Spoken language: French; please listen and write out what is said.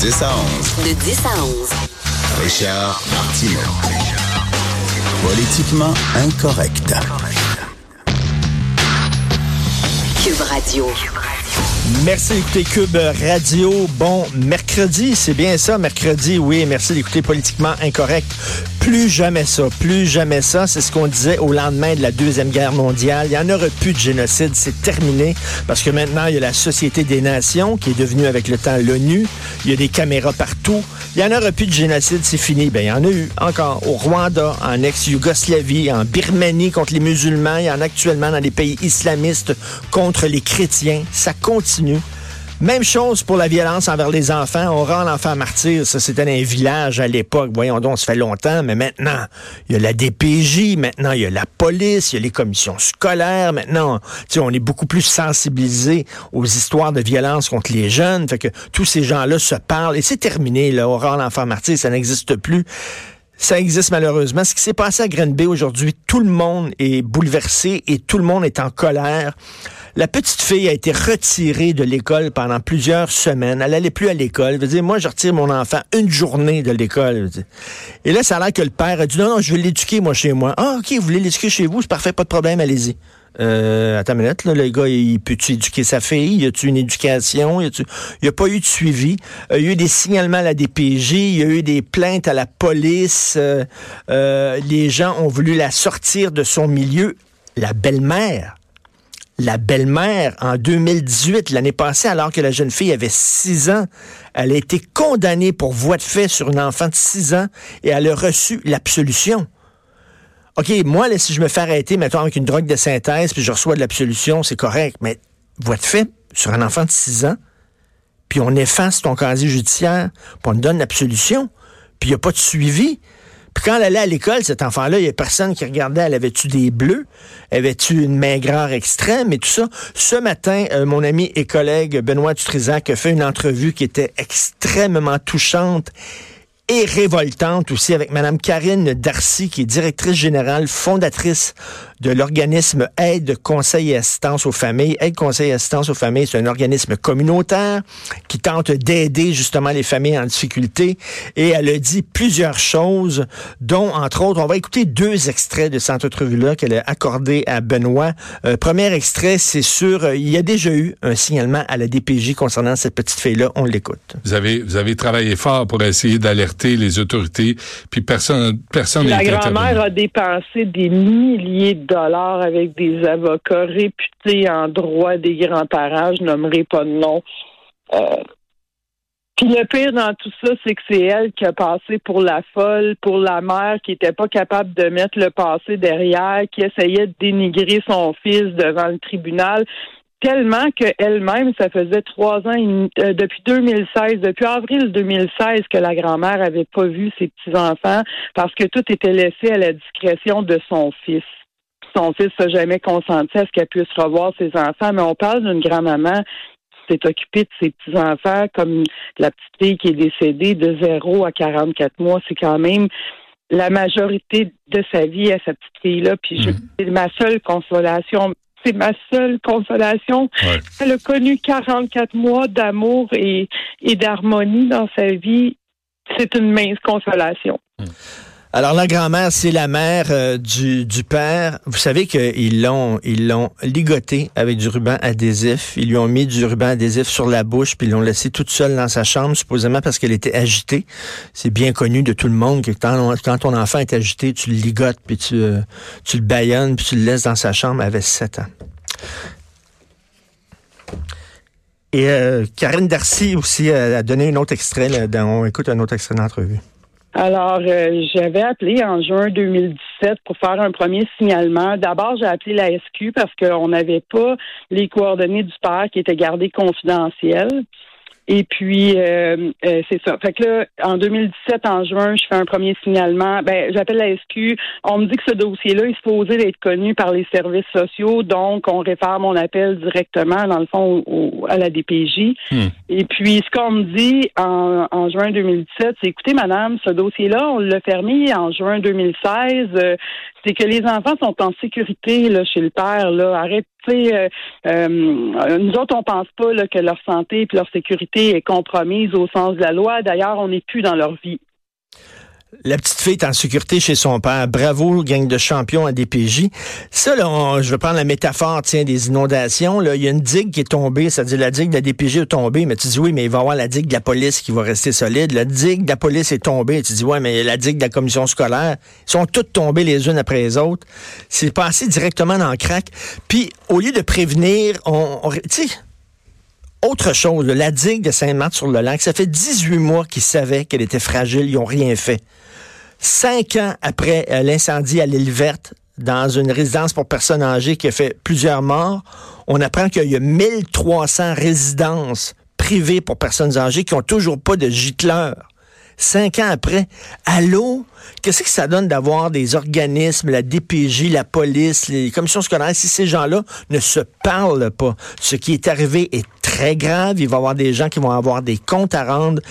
10 à 11. De 10 à 11. Richard Martineau. Politiquement incorrect. Cube Radio. Merci d'écouter Cube Radio. Bon mercredi, c'est bien ça, mercredi, oui. Merci d'écouter Politiquement Incorrect. Plus jamais ça, plus jamais ça. C'est ce qu'on disait au lendemain de la Deuxième Guerre mondiale. Il n'y en aura plus de génocide, c'est terminé. Parce que maintenant, il y a la Société des Nations qui est devenue avec le temps l'ONU. Il y a des caméras partout. Il n'y en aura plus de génocide, c'est fini. Ben, il y en a eu encore au Rwanda, en ex-Yougoslavie, en Birmanie contre les musulmans. Il en actuellement dans les pays islamistes contre les chrétiens. Ça continue. Même chose pour la violence envers les enfants. On rend l'enfant martyr. Ça, c'était un village à l'époque. Voyons donc, ça fait longtemps. Mais maintenant, il y a la DPJ. Maintenant, il y a la police. Il y a les commissions scolaires. Maintenant, on est beaucoup plus sensibilisé aux histoires de violence contre les jeunes. Fait que tous ces gens-là se parlent. Et c'est terminé, là. On l'enfant martyr. Ça n'existe plus. Ça existe malheureusement. Ce qui s'est passé à Grenby aujourd'hui, tout le monde est bouleversé et tout le monde est en colère. La petite fille a été retirée de l'école pendant plusieurs semaines. Elle n'allait plus à l'école. Dire, moi, je retire mon enfant une journée de l'école. Et là, ça a l'air que le père a dit, non, non, je vais l'éduquer, moi, chez moi. Ah, OK, vous voulez l'éduquer chez vous? C'est parfait, pas de problème, allez-y. Euh, attends une minute, là, le gars, il peut-tu éduquer sa fille? Y a-tu une éducation? Il n'y a, pas eu de suivi? Euh, il y a eu des signalements à la DPJ, il y a eu des plaintes à la police. Euh, euh, les gens ont voulu la sortir de son milieu. La belle-mère la belle-mère, en 2018, l'année passée, alors que la jeune fille avait 6 ans, elle a été condamnée pour voie de fait sur une enfant de 6 ans et elle a reçu l'absolution. OK, moi, si je me fais arrêter, mettons, avec une drogue de synthèse, puis je reçois de l'absolution, c'est correct. Mais voie de fait sur un enfant de 6 ans, puis on efface ton casier judiciaire, puis on donne l'absolution, puis il n'y a pas de suivi. Quand elle allait à l'école, cet enfant-là, il n'y a personne qui regardait, elle avait-tu des bleus? Avait-tu une maigreur extrême et tout ça? Ce matin, euh, mon ami et collègue Benoît Dutrisac a fait une entrevue qui était extrêmement touchante et révoltante aussi avec Madame Karine Darcy, qui est directrice générale, fondatrice de l'organisme Aide, Conseil et Assistance aux familles. Aide, Conseil et Assistance aux familles, c'est un organisme communautaire qui tente d'aider justement les familles en difficulté. Et elle a dit plusieurs choses, dont, entre autres, on va écouter deux extraits de cette entrevue-là qu'elle a accordé à Benoît. Euh, premier extrait, c'est sur, euh, il y a déjà eu un signalement à la DPJ concernant cette petite fille-là. On l'écoute. Vous avez, vous avez travaillé fort pour essayer d'alerter les autorités, puis personne, personne La grand-mère a dépensé des milliers de dollars avec des avocats réputés en droit des grands parages, je nommerai pas de nom. Euh, puis le pire dans tout ça, c'est que c'est elle qui a passé pour la folle, pour la mère qui était pas capable de mettre le passé derrière, qui essayait de dénigrer son fils devant le tribunal tellement qu'elle-même, ça faisait trois ans, euh, depuis 2016, depuis avril 2016, que la grand-mère avait pas vu ses petits-enfants parce que tout était laissé à la discrétion de son fils son fils n'a jamais consenti à ce qu'elle puisse revoir ses enfants, mais on parle d'une grand-maman qui s'est occupée de ses petits-enfants, comme la petite fille qui est décédée de 0 à 44 mois. C'est quand même la majorité de sa vie à sa petite fille-là. Puis mm. c'est ma seule consolation. C'est ma seule consolation. Elle a connu 44 mois d'amour et, d'harmonie dans sa vie. C'est une mince consolation. Mm. Alors la grand-mère, c'est la mère euh, du, père. Vous savez qu'ils l'ont ils l'ont ligoté avec du ruban adhésif. Ils lui ont mis du ruban adhésif sur la bouche, puis ils l'ont laissé toute seule dans sa chambre, supposément parce qu'elle était agitée. C'est bien connu de tout le monde que quand, ton enfant est agité, tu le ligotes, puis tu, euh, tu le baillonnes, puis tu le laisses dans sa chambre. Elle avait 7 ans. Et euh, Karine Darcy aussi a donné un autre extrait. On écoute un autre extrait d'entrevue. Alors, euh, j'avais appelé en juin 2017 pour faire un premier signalement. D'abord, j'ai appelé la SQ parce qu'on n'avait pas les coordonnées du père qui étaient gardées confidentielles. Et puis, euh, euh, c'est ça. Fait que là, en 2017, en juin, je fais un premier signalement. Ben, j'appelle la SQ. On me dit que ce dossier-là est supposé d'être connu par les services sociaux, donc on réfère mon appel directement, dans le fond, au, à la DPJ. Hmm. Et puis, ce qu'on me dit en, en juin 2017, c'est écoutez, madame, ce dossier-là, on l'a fermé en juin 2016. Euh, c'est que les enfants sont en sécurité là, chez le père. Là. Arrête, euh, euh, nous autres, on pense pas que leur santé et leur sécurité est compromise au sens de la loi. D'ailleurs, on n'est plus dans leur vie. La petite fille est en sécurité chez son père. Bravo, gang de champions à DPJ. Ça, là, je vais prendre la métaphore, tiens, des inondations. Là. Il y a une digue qui est tombée, c'est-à-dire la digue de la DPJ est tombée, mais tu dis oui, mais il va y avoir la digue de la police qui va rester solide. La digue de la police est tombée. Tu dis ouais, mais la digue de la commission scolaire, ils sont toutes tombées les unes après les autres. C'est passé directement dans le crack. Puis, au lieu de prévenir, on, on- tu autre chose, la digue de Saint-Marthe-sur-le-Lac, ça fait 18 mois qu'ils savaient qu'elle était fragile, ils n'ont rien fait. Cinq ans après euh, l'incendie à l'île verte, dans une résidence pour personnes âgées qui a fait plusieurs morts, on apprend qu'il y a 1300 résidences privées pour personnes âgées qui ont toujours pas de gicleur. Cinq ans après, allô? Qu'est-ce que ça donne d'avoir des organismes, la DPJ, la police, les commissions scolaires, si ces gens-là ne se parlent pas? Ce qui est arrivé est très grave. Il va y avoir des gens qui vont avoir des comptes à rendre.